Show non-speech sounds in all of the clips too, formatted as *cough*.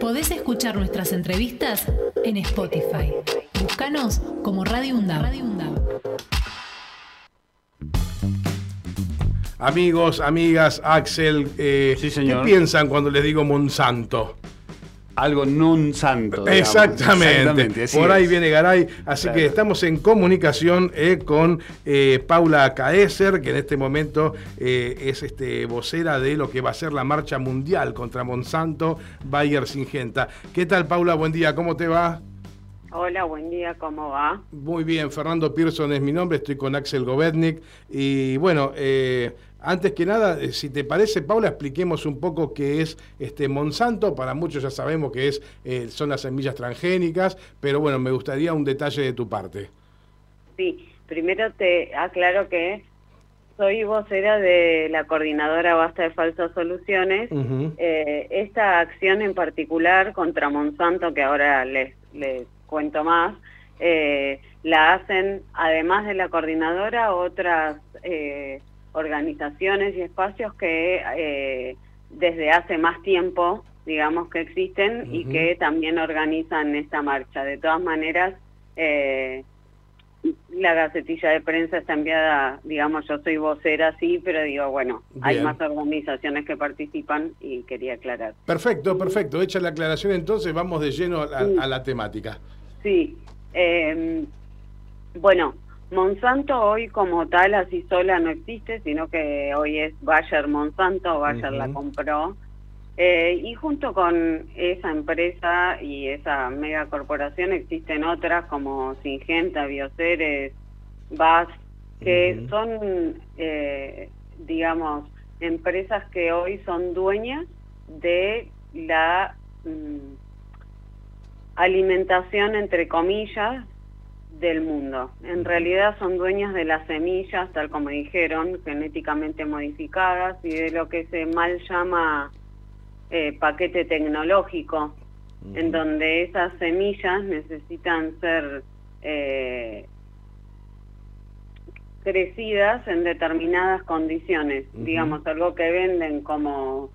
Podés escuchar nuestras entrevistas en Spotify. Búscanos como Radio UNDAB. Amigos, amigas, Axel, eh, Sí, señor. ¿qué piensan cuando les digo Monsanto? Algo non santo. digamos. Exactamente. Por ahí es. viene Garay. Así Claro. que estamos en comunicación eh, con eh, Paula Caeser, que en este momento eh, es este, vocera de lo que va a ser la marcha mundial contra Monsanto, Bayer Singenta. ¿Qué tal, Paula? Buen día, ¿cómo te va? Hola, buen día, ¿cómo va? Muy bien, Fernando Pearson es mi nombre, estoy con Axel Govetnik. Y bueno, eh, antes que nada, eh, si te parece, Paula, expliquemos un poco qué es este Monsanto. Para muchos ya sabemos que es, eh, son las semillas transgénicas, pero bueno, me gustaría un detalle de tu parte. Sí, primero te aclaro que soy vocera de la coordinadora Basta de Falsas Soluciones. Eh, esta acción en particular contra Monsanto, que ahora les, les cuento más, eh, la hacen, además de la coordinadora, otras eh, organizaciones y espacios que eh, desde hace más tiempo, digamos, que existen y que también organizan esta marcha. De todas maneras, eh, la gacetilla de prensa está enviada, digamos, yo soy vocera, sí, pero digo, bueno, hay más organizaciones que participan y quería aclarar. Perfecto, perfecto. Hecha la aclaración, entonces vamos de lleno a, Sí. a la temática. Sí, eh, bueno, Monsanto hoy como tal así sola no existe, sino que hoy es Bayer Monsanto, Bayer la compró. Eh, y junto con esa empresa y esa megacorporación existen otras como Singenta, Bioceres, BAS, que son, eh, digamos, empresas que hoy son dueñas de la mm, alimentación, entre comillas, del mundo. En realidad son dueñas de las semillas, tal como dijeron, genéticamente modificadas y de lo que se mal llama eh, paquete tecnológico, en donde esas semillas necesitan ser eh, crecidas en determinadas condiciones. Digamos, algo que venden como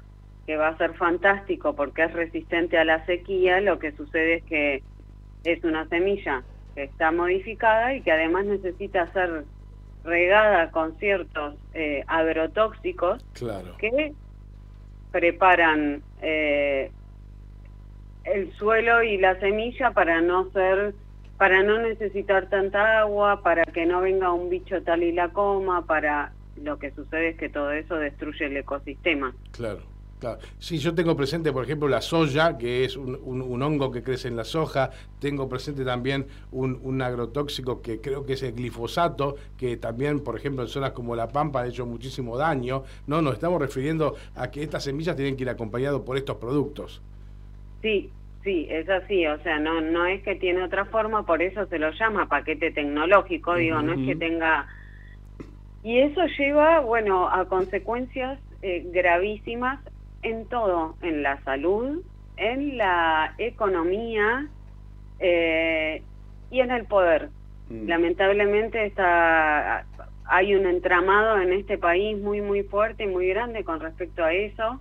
que va a ser fantástico porque es resistente a la sequía, lo que sucede es que es una semilla que está modificada y que además necesita ser regada con ciertos eh, agrotóxicos Claro. que preparan eh, el suelo y la semilla para no ser para no necesitar tanta agua, para que no venga un bicho tal y la coma, para lo que sucede es que todo eso destruye el ecosistema. Claro, claro. Sí, yo tengo presente, por ejemplo, la soya, que es un, un- un hongo que crece en la soja. Tengo presente también un, un agrotóxico que creo que es el glifosato, que también, por ejemplo, en zonas como La Pampa ha hecho muchísimo daño. No, nos estamos refiriendo a que estas semillas tienen que ir acompañadas por estos productos. Sí, sí, es así, o sea, no no es que tiene otra forma, por eso se lo llama paquete tecnológico, digo, no es que tenga... Y eso lleva, bueno, a consecuencias eh, gravísimas en todo, en la salud, en la economía eh, y en el poder. Mm. Lamentablemente está, hay un entramado en este país muy, muy fuerte y muy grande con respecto a eso.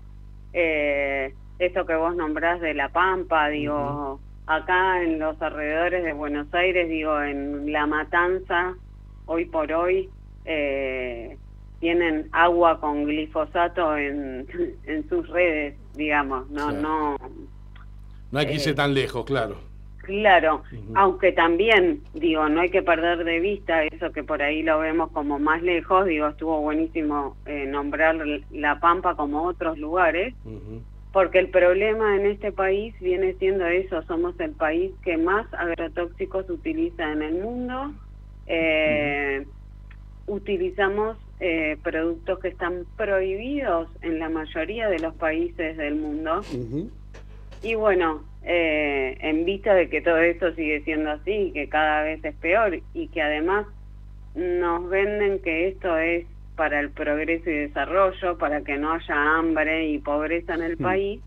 Eh, esto que vos nombrás de La Pampa, digo, acá en los alrededores de Buenos Aires, digo, en La Matanza, hoy por hoy, eh, tienen agua con glifosato en, en sus redes, digamos, no, Claro. no, No hay que irse Eh, tan lejos, claro. Claro, aunque también, digo, no hay que perder de vista eso que por ahí lo vemos como más lejos, digo, estuvo buenísimo eh, nombrar La Pampa como otros lugares, porque el problema en este país viene siendo eso, somos el país que más agrotóxicos utiliza en el mundo, eh, utilizamos eh, productos que están prohibidos en la mayoría de los países del mundo. Y bueno, eh, en vista de que todo esto sigue siendo así y que cada vez es peor y que además nos venden que esto es para el progreso y desarrollo, para que no haya hambre y pobreza en el país,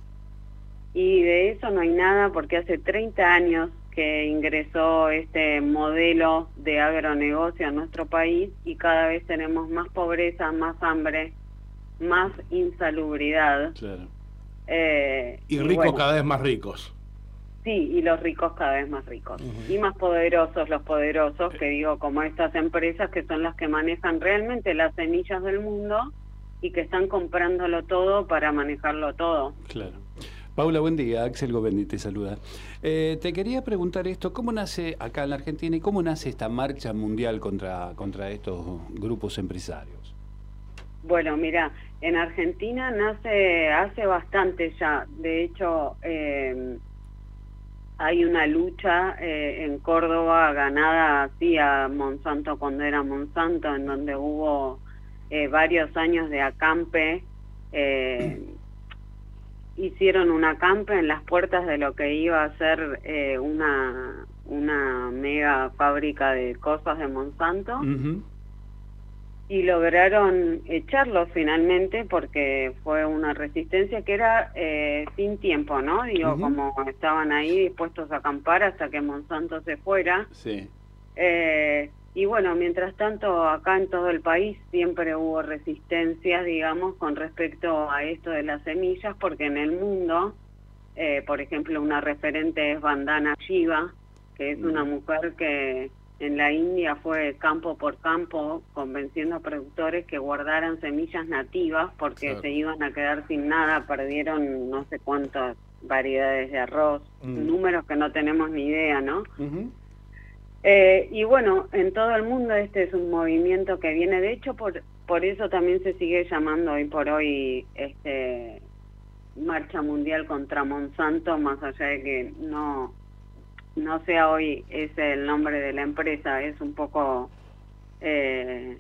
y de eso no hay nada porque hace 30 años que ingresó este modelo de agronegocio a nuestro país y cada vez tenemos más pobreza, más hambre, más insalubridad. Claro. Eh, y ricos cada vez más ricos. Sí, y los ricos cada vez más ricos. Y más poderosos los poderosos, que digo, como estas empresas que son las que manejan realmente las semillas del mundo y que están comprándolo todo para manejarlo todo. Claro. Paula, buen día. Axel Govendi te saluda. Eh, te quería preguntar esto, ¿cómo nace acá en la Argentina y cómo nace esta marcha mundial contra, contra estos grupos empresarios? Bueno, mira, en Argentina nace hace bastante ya. De hecho, eh, hay una lucha eh, en Córdoba ganada así a Monsanto cuando era Monsanto, en donde hubo varios años de acampe hicieron un acampe en las puertas de lo que iba a ser eh, una, una mega fábrica de cosas de Monsanto. Y lograron echarlo finalmente porque fue una resistencia que era eh, sin tiempo, ¿no? Digo, como estaban ahí dispuestos a acampar hasta que Monsanto se fuera. Sí. Eh, y bueno, mientras tanto, acá en todo el país siempre hubo resistencias, digamos, con respecto a esto de las semillas, porque en el mundo, eh, por ejemplo, una referente es Vandana Shiva, que es una mujer que en la India fue campo por campo convenciendo a productores que guardaran semillas nativas porque se iban a quedar sin nada, perdieron no sé cuántas variedades de arroz, mm. números que no tenemos ni idea, ¿no? Eh, y bueno, en todo el mundo este es un movimiento que viene, de hecho, por, por eso también se sigue llamando hoy por hoy este Marcha Mundial contra Monsanto, más allá de que no, no sea hoy ese el nombre de la empresa, es un poco eh,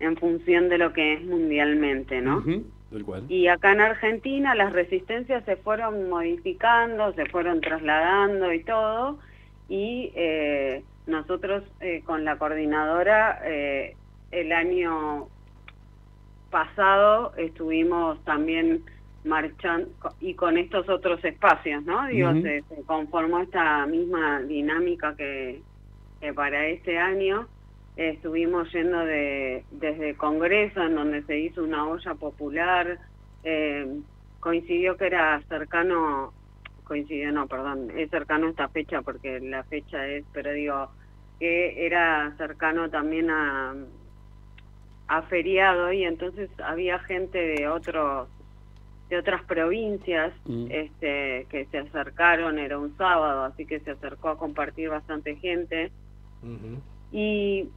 en función de lo que es mundialmente, ¿no? Y acá en Argentina las resistencias se fueron modificando, se fueron trasladando y todo, y eh, nosotros eh, con la coordinadora eh, el año pasado estuvimos también marchando y con estos otros espacios, ¿no? Digo, se, conformó esta misma dinámica que, para este año estuvimos yendo de, desde Congreso, en donde se hizo una olla popular, coincidió que era cercano coincidió, no, perdón, es cercano a esta fecha porque la fecha es, pero digo, que era cercano también a, a feriado y entonces había gente de otros de otras provincias mm. este que se acercaron era un sábado así que se acercó a compartir bastante gente y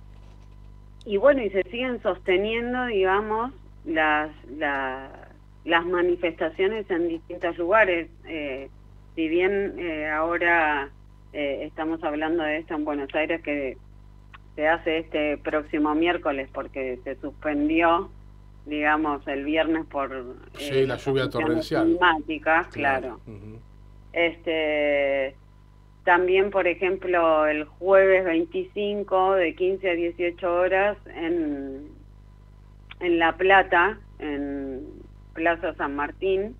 y bueno y se siguen sosteniendo digamos las las manifestaciones en distintos lugares eh, si bien eh, ahora eh, estamos hablando de esto en Buenos Aires que se hace este próximo miércoles porque se suspendió, digamos, el viernes por sí, la lluvia torrencial. Climática, claro. Este también, por ejemplo, el jueves 25 de 15 a 18 horas en en La Plata, en Plaza San Martín,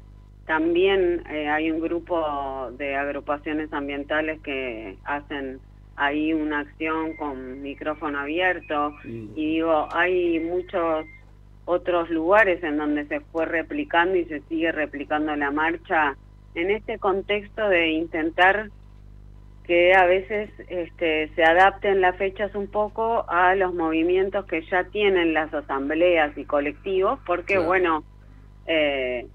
también eh, hay un grupo de agrupaciones ambientales que hacen ahí una acción con micrófono abierto mm. y digo, hay muchos otros lugares en donde se fue replicando y se sigue replicando la marcha en este contexto de intentar que a veces este, se adapten las fechas un poco a los movimientos que ya tienen las asambleas y colectivos, porque bueno, eh,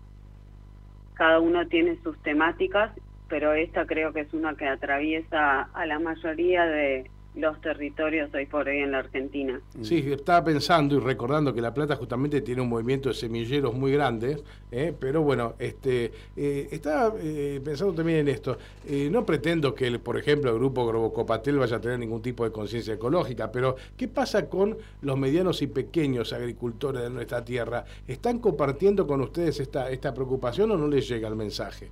cada uno tiene sus temáticas, pero esta creo que es una que atraviesa a la mayoría de los territorios hoy por hoy en la Argentina. Sí, estaba pensando y recordando que La Plata justamente tiene un movimiento de semilleros muy grandes, ¿eh? pero bueno, este, eh, estaba eh, pensando también en esto. no pretendo que, por ejemplo, el grupo Grobocopatel vaya a tener ningún tipo de conciencia ecológica, pero ¿qué pasa con los medianos y pequeños agricultores de nuestra tierra? ¿Están compartiendo con ustedes esta, esta preocupación o no les llega el mensaje?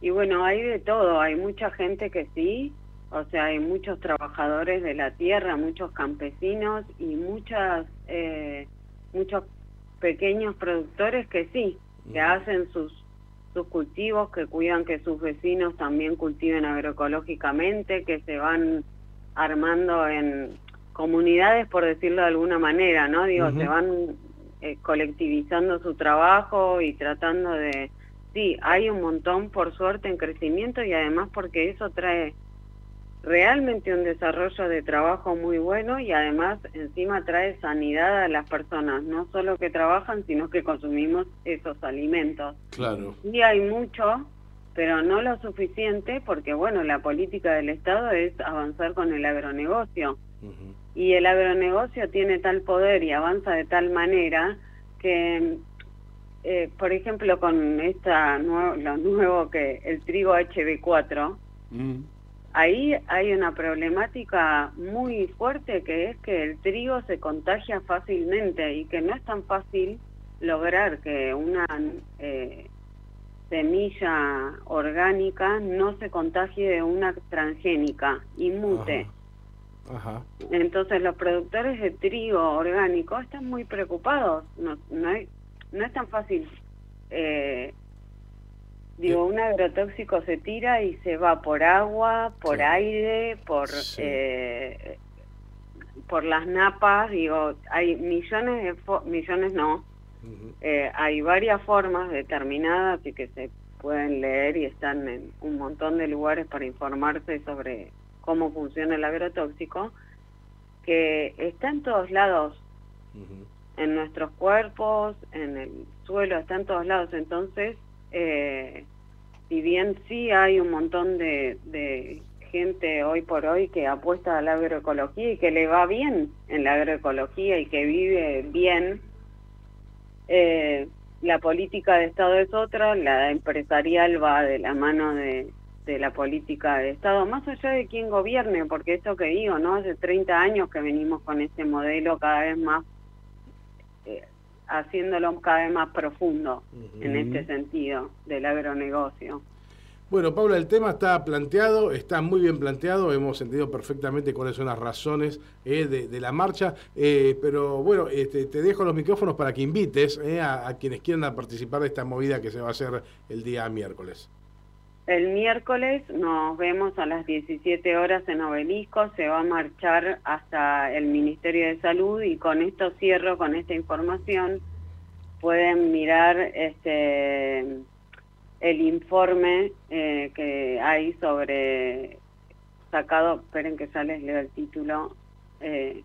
Y bueno, hay de todo, hay mucha gente que sí, o sea, hay muchos trabajadores de la tierra, muchos campesinos y muchas, eh, muchos pequeños productores que sí, que hacen sus, sus cultivos, que cuidan que sus vecinos también cultiven agroecológicamente, que se van armando en comunidades, por decirlo de alguna manera, ¿no? Digo, se van eh, colectivizando su trabajo y tratando de sí, hay un montón por suerte en crecimiento y además porque eso trae realmente un desarrollo de trabajo muy bueno y además encima trae sanidad a las personas, no solo que trabajan, sino que consumimos esos alimentos. Claro. Y hay mucho, pero no lo suficiente porque, bueno, la política del Estado es avanzar con el agronegocio. Y el agronegocio tiene tal poder y avanza de tal manera que, eh, por ejemplo, con esta nuevo, lo nuevo que el trigo HB4, ahí hay una problemática muy fuerte que es que el trigo se contagia fácilmente y que no es tan fácil lograr que una eh, semilla orgánica no se contagie de una transgénica y mute. Entonces los productores de trigo orgánico están muy preocupados. No, no, no es tan fácil eh, Digo, un agrotóxico se tira y se va por agua, por aire, por eh, por las napas. Digo, hay millones de millones no, eh, hay varias formas determinadas y que se pueden leer y están en un montón de lugares para informarse sobre cómo funciona el agrotóxico, que está en todos lados, en nuestros cuerpos, en el suelo, está en todos lados. Entonces eh, si bien sí hay un montón de, gente hoy por hoy que apuesta a la agroecología y que le va bien en la agroecología y que vive bien, eh, la política de Estado es otra, la empresarial va de la mano de, la política de Estado, más allá de quién gobierne, porque esto que digo, ¿no? Hace 30 años que venimos con este modelo cada vez más haciéndolo cada vez más profundo en este sentido del agronegocio. Bueno, Paula, el tema está planteado, está muy bien planteado, hemos entendido perfectamente cuáles son las razones eh, de, la marcha, eh, pero bueno, este, te dejo los micrófonos para que invites eh, a, a, quienes quieran participar de esta movida que se va a hacer el día miércoles. El miércoles nos vemos a las 17 horas en Obelisco, se va a marchar hasta el Ministerio de Salud y con esto cierro con esta información. Pueden mirar este el informe eh, que hay sobre sacado, esperen que ya les leo el título, eh,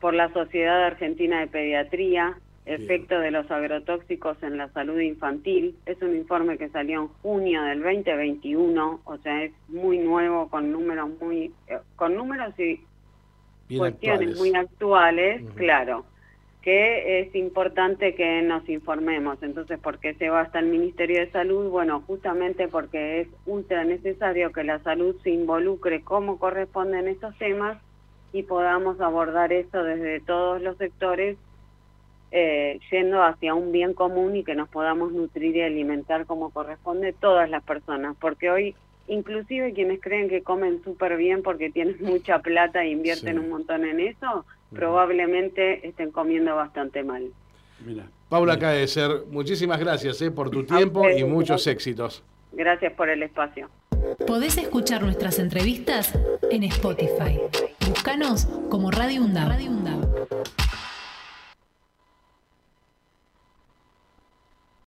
por la Sociedad Argentina de Pediatría, efecto de los agrotóxicos en la salud infantil. Es un informe que salió en junio del 2021, o sea, es muy nuevo, con números muy, eh, con números y cuestiones muy actuales, claro, que es importante que nos informemos. Entonces, ¿por qué se va hasta el Ministerio de Salud? Bueno, justamente porque es ultra necesario que la salud se involucre como corresponden estos temas y podamos abordar esto desde todos los sectores eh, yendo hacia un bien común y que nos podamos nutrir y alimentar como corresponde todas las personas, porque hoy inclusive quienes creen que comen súper bien porque tienen *laughs* mucha plata e invierten un montón en eso, probablemente estén comiendo bastante mal. Mira. Paula ser muchísimas gracias eh, por tu tiempo y muchos éxitos. Gracias por el espacio. Podés escuchar nuestras entrevistas en Spotify. Búscanos como Radio Radio